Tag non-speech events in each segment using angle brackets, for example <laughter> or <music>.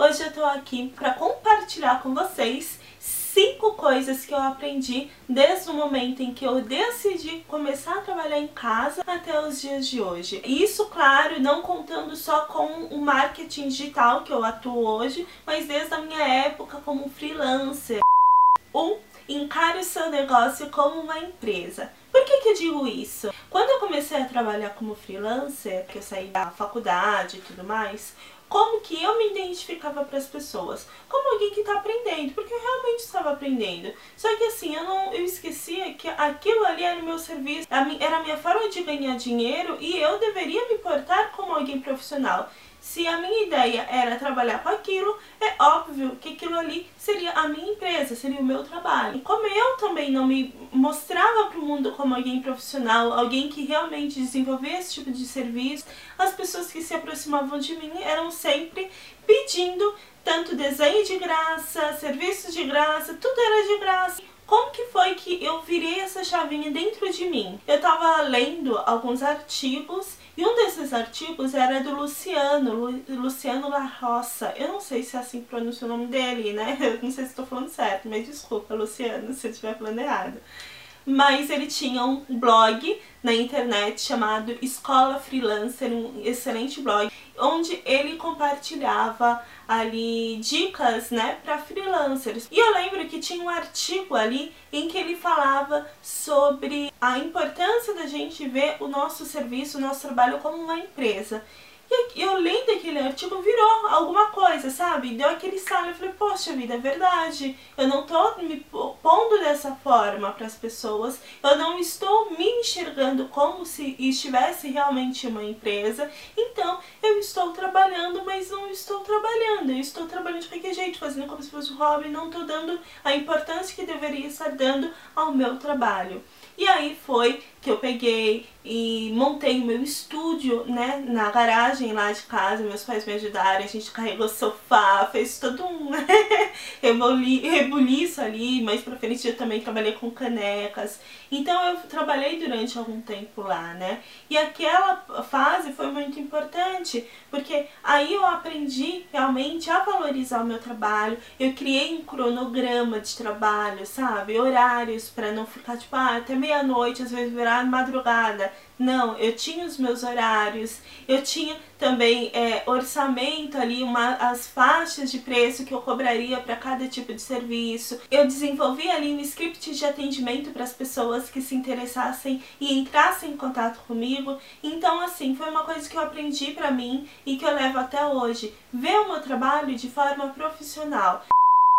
Hoje eu tô aqui para compartilhar com vocês cinco coisas que eu aprendi desde o momento em que eu decidi começar a trabalhar em casa até os dias de hoje. Isso, claro, não contando só com o marketing digital que eu atuo hoje, mas desde a minha época como freelancer. Um, encare o seu negócio como uma empresa. Por que, que eu digo isso? Quando eu comecei a trabalhar como freelancer, que eu saí da faculdade e tudo mais, como que eu me identificava para as pessoas? Como alguém que está aprendendo, porque eu realmente estava aprendendo. Só que assim, eu não eu esquecia que aquilo ali era o meu serviço, era a minha forma de ganhar dinheiro e eu deveria me portar como alguém profissional. Se a minha ideia era trabalhar com aquilo, é óbvio que aquilo ali seria a minha empresa, seria o meu trabalho. E como eu também não me mostrava para o mundo como alguém profissional, alguém que realmente desenvolvia esse tipo de serviço, as pessoas que se aproximavam de mim eram sempre pedindo tanto desenho de graça, serviços de graça, tudo era de graça. Como que foi que eu virei essa chavinha dentro de mim? Eu estava lendo alguns artigos e um desses artigos era do Luciano, Lu, Luciano La Roça. Eu não sei se é assim que pronuncia o nome dele, né? <laughs> Eu não sei se estou falando certo, mas desculpa, Luciano, se eu estiver falando errado. Mas ele tinha um blog na internet chamado Escola Freelancer, um excelente blog, onde ele compartilhava ali dicas, né, para freelancers. E eu lembro que tinha um artigo ali em que ele falava sobre a importância da gente ver o nosso serviço, o nosso trabalho como uma empresa. E eu lendo aquele artigo virou alguma coisa, sabe? Deu aquele salve. Eu falei, poxa vida, é verdade. Eu não tô me pondo dessa forma para as pessoas. Eu não estou me enxergando como se estivesse realmente uma empresa. Então, eu estou trabalhando, mas não estou trabalhando. Eu estou trabalhando de qualquer jeito, fazendo como se fosse um hobby. Não estou dando a importância que deveria estar dando ao meu trabalho. E aí foi que eu peguei e montei o meu estúdio, né, na garagem lá de casa, meus pais me ajudaram, a gente carregou sofá, fez todo um <laughs> rebuliço ali, mais pra frente eu também trabalhei com canecas, então eu trabalhei durante algum tempo lá, né, e aquela fase foi muito importante, porque aí eu aprendi realmente a valorizar o meu trabalho, eu criei um cronograma de trabalho, sabe, horários para não ficar tipo, ah, até meia-noite, às vezes virar madrugada. Não, eu tinha os meus horários, eu tinha também é, orçamento ali, uma, as faixas de preço que eu cobraria para cada tipo de serviço. Eu desenvolvi ali um script de atendimento para as pessoas que se interessassem e entrassem em contato comigo. Então, assim, foi uma coisa que eu aprendi para mim e que eu levo até hoje. Ver o meu trabalho de forma profissional.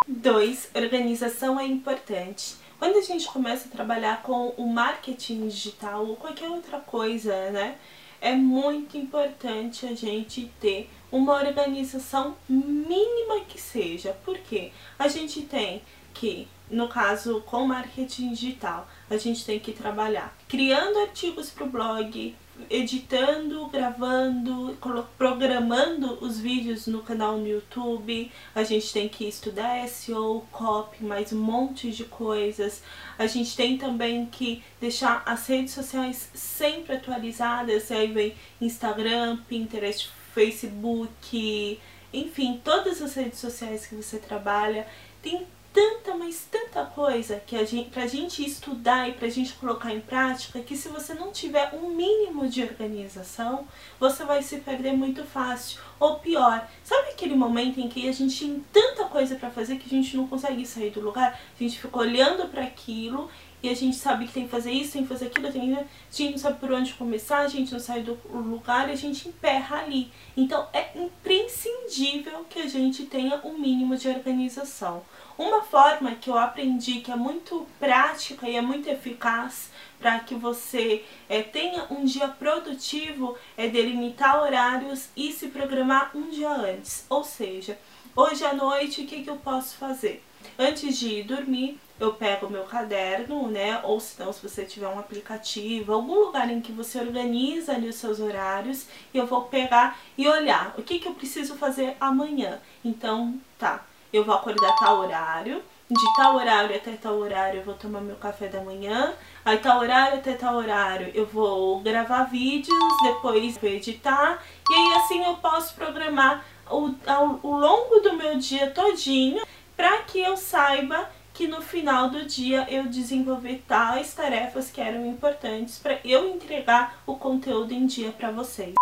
2. Organização é importante. Quando a gente começa a trabalhar com o marketing digital ou qualquer outra coisa, né? É muito importante a gente ter uma organização mínima que seja. Porque a gente tem que, no caso com marketing digital, a gente tem que trabalhar criando artigos para o blog, editando, gravando, programando os vídeos no canal no YouTube. A gente tem que estudar SEO, copy, mais um monte de coisas. A gente tem também que deixar as redes sociais sempre atualizadas. Aí vem Instagram, Pinterest, Facebook, enfim, todas as redes sociais que você trabalha. Tem tanta, mas tanta coisa que a gente, pra gente estudar e pra gente colocar em prática que se você não tiver um mínimo de organização, você vai se perder muito fácil. Ou pior, sabe aquele momento em que a gente tem tanta coisa para fazer que a gente não consegue sair do lugar? A gente fica olhando para aquilo e a gente sabe que tem que fazer isso, tem que fazer aquilo, tem que... a gente não sabe por onde começar, a gente não sai do lugar e a gente emperra ali. Então é imprescindível que a gente tenha um mínimo de organização. Uma forma que eu aprendi que é muito prática e é muito eficaz para que você é, tenha um dia produtivo é delimitar horários e se programar um dia antes. Ou seja, hoje à noite o que, que eu posso fazer? Antes de dormir, eu pego meu caderno, né? Ou se não, se você tiver um aplicativo, algum lugar em que você organiza ali os seus horários, e eu vou pegar e olhar o que, que eu preciso fazer amanhã. Então, tá, eu vou acordar tal horário, de tal horário até tal horário eu vou tomar meu café da manhã, aí tal horário até tal horário eu vou gravar vídeos, depois vou editar, e aí assim eu posso programar ao, ao, ao longo do meu dia todinho para que eu saiba que no final do dia eu desenvolver tais tarefas que eram importantes para eu entregar o conteúdo em dia para vocês.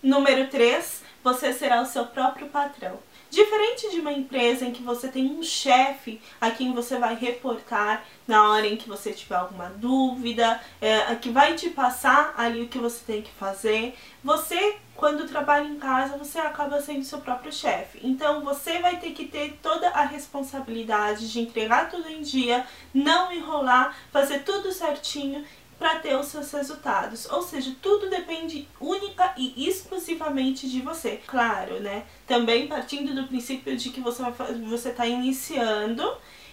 Número 3, você será o seu próprio patrão. Diferente de uma empresa em que você tem um chefe a quem você vai reportar na hora em que você tiver alguma dúvida, é, que vai te passar ali o que você tem que fazer, você quando trabalha em casa, você acaba sendo seu próprio chefe. Então você vai ter que ter toda a responsabilidade de entregar tudo em dia, não enrolar, fazer tudo certinho para ter os seus resultados. Ou seja, tudo depende única e exclusivamente de você. Claro, né? Também partindo do princípio de que você você está iniciando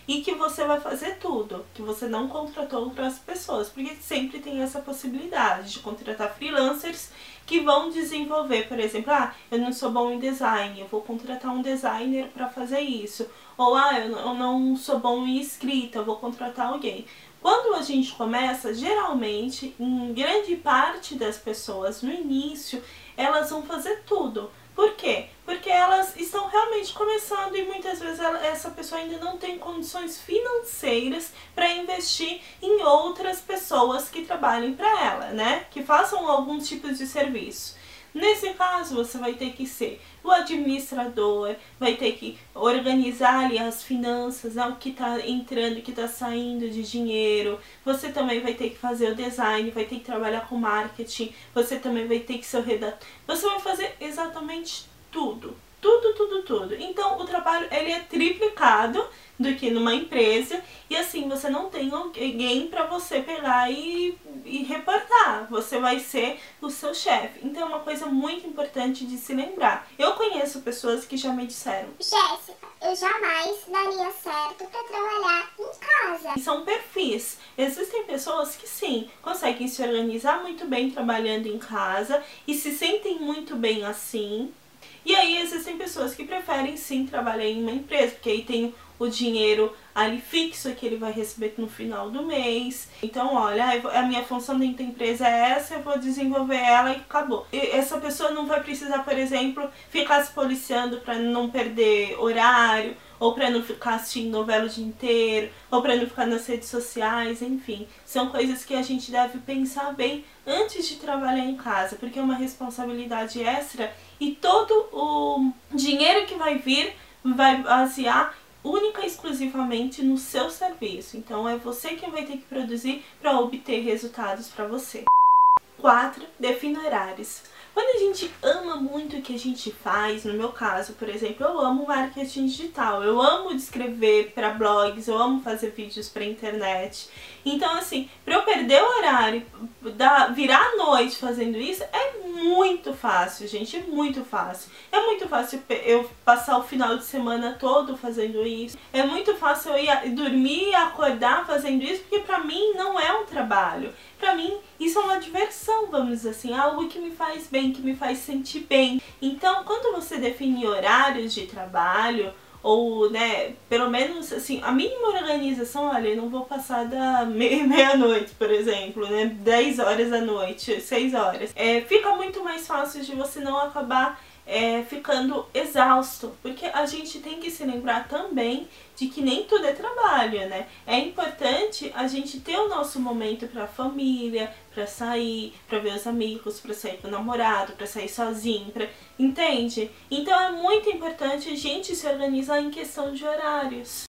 e que você vai fazer tudo, que você não contratou outras pessoas, porque sempre tem essa possibilidade de contratar freelancers que vão desenvolver, por exemplo, ah, eu não sou bom em design, eu vou contratar um designer para fazer isso, ou ah, eu não sou bom em escrita, eu vou contratar alguém. Quando a gente começa, geralmente, em grande parte das pessoas no início, elas vão fazer tudo. Por quê? Porque elas estão realmente começando e muitas vezes ela, essa pessoa ainda não tem condições financeiras para investir em outras pessoas que trabalhem para ela, né? Que façam algum tipo de serviço. Nesse caso, você vai ter que ser o administrador, vai ter que organizar ali as finanças, né, o que está entrando, o que está saindo de dinheiro. Você também vai ter que fazer o design, vai ter que trabalhar com marketing, você também vai ter que ser o redator. Você vai fazer exatamente tudo. Tudo, tudo, tudo. Então, o trabalho ele é triplicado do que numa empresa e assim você não tem alguém para você pegar e, e reportar. Você vai ser o seu chefe. Então é uma coisa muito importante de se lembrar. Eu conheço pessoas que já me disseram: Jéssica, eu jamais daria certo para trabalhar em casa. São perfis. Existem pessoas que sim, conseguem se organizar muito bem trabalhando em casa e se sentem muito bem assim. E aí existem pessoas que preferem sim trabalhar em uma empresa, porque aí tem o dinheiro ali fixo que ele vai receber no final do mês. Então, olha, a minha função dentro da empresa é essa, eu vou desenvolver ela e acabou. E essa pessoa não vai precisar, por exemplo, ficar se policiando para não perder horário, ou para não ficar assistindo novela o dia inteiro, ou para não ficar nas redes sociais, enfim. São coisas que a gente deve pensar bem antes de trabalhar em casa, porque é uma responsabilidade extra e todo vai vir vai basear única e exclusivamente no seu serviço. Então é você quem vai ter que produzir para obter resultados para você. 4. Defina horários. Quando a gente ama muito o que a gente faz, no meu caso, por exemplo, eu amo marketing digital, eu amo escrever para blogs, eu amo fazer vídeos para internet. Então, assim, para eu perder o horário, virar a noite fazendo isso, é muito fácil, gente, é muito fácil. É muito fácil eu passar o final de semana todo fazendo isso. É muito fácil eu ir dormir e acordar fazendo isso, porque para mim não é um trabalho. Para mim, isso é uma diversão, vamos dizer assim, algo que me faz bem, que me faz sentir bem. Então, quando você define horários de trabalho, ou, né, pelo menos, assim, a mínima organização, olha, eu não vou passar da <laughs> meia-noite, por exemplo, né, 10 horas da noite, 6 horas. É, fica muito mais fácil de você não acabar é, ficando exausto, porque a gente tem que se lembrar também de que nem tudo é trabalho, né? É importante a gente ter o nosso momento para a família, para sair, para ver os amigos, para sair com o namorado, para sair sozinho, pra... entende? Então é muito importante a gente se organizar em questão de horários.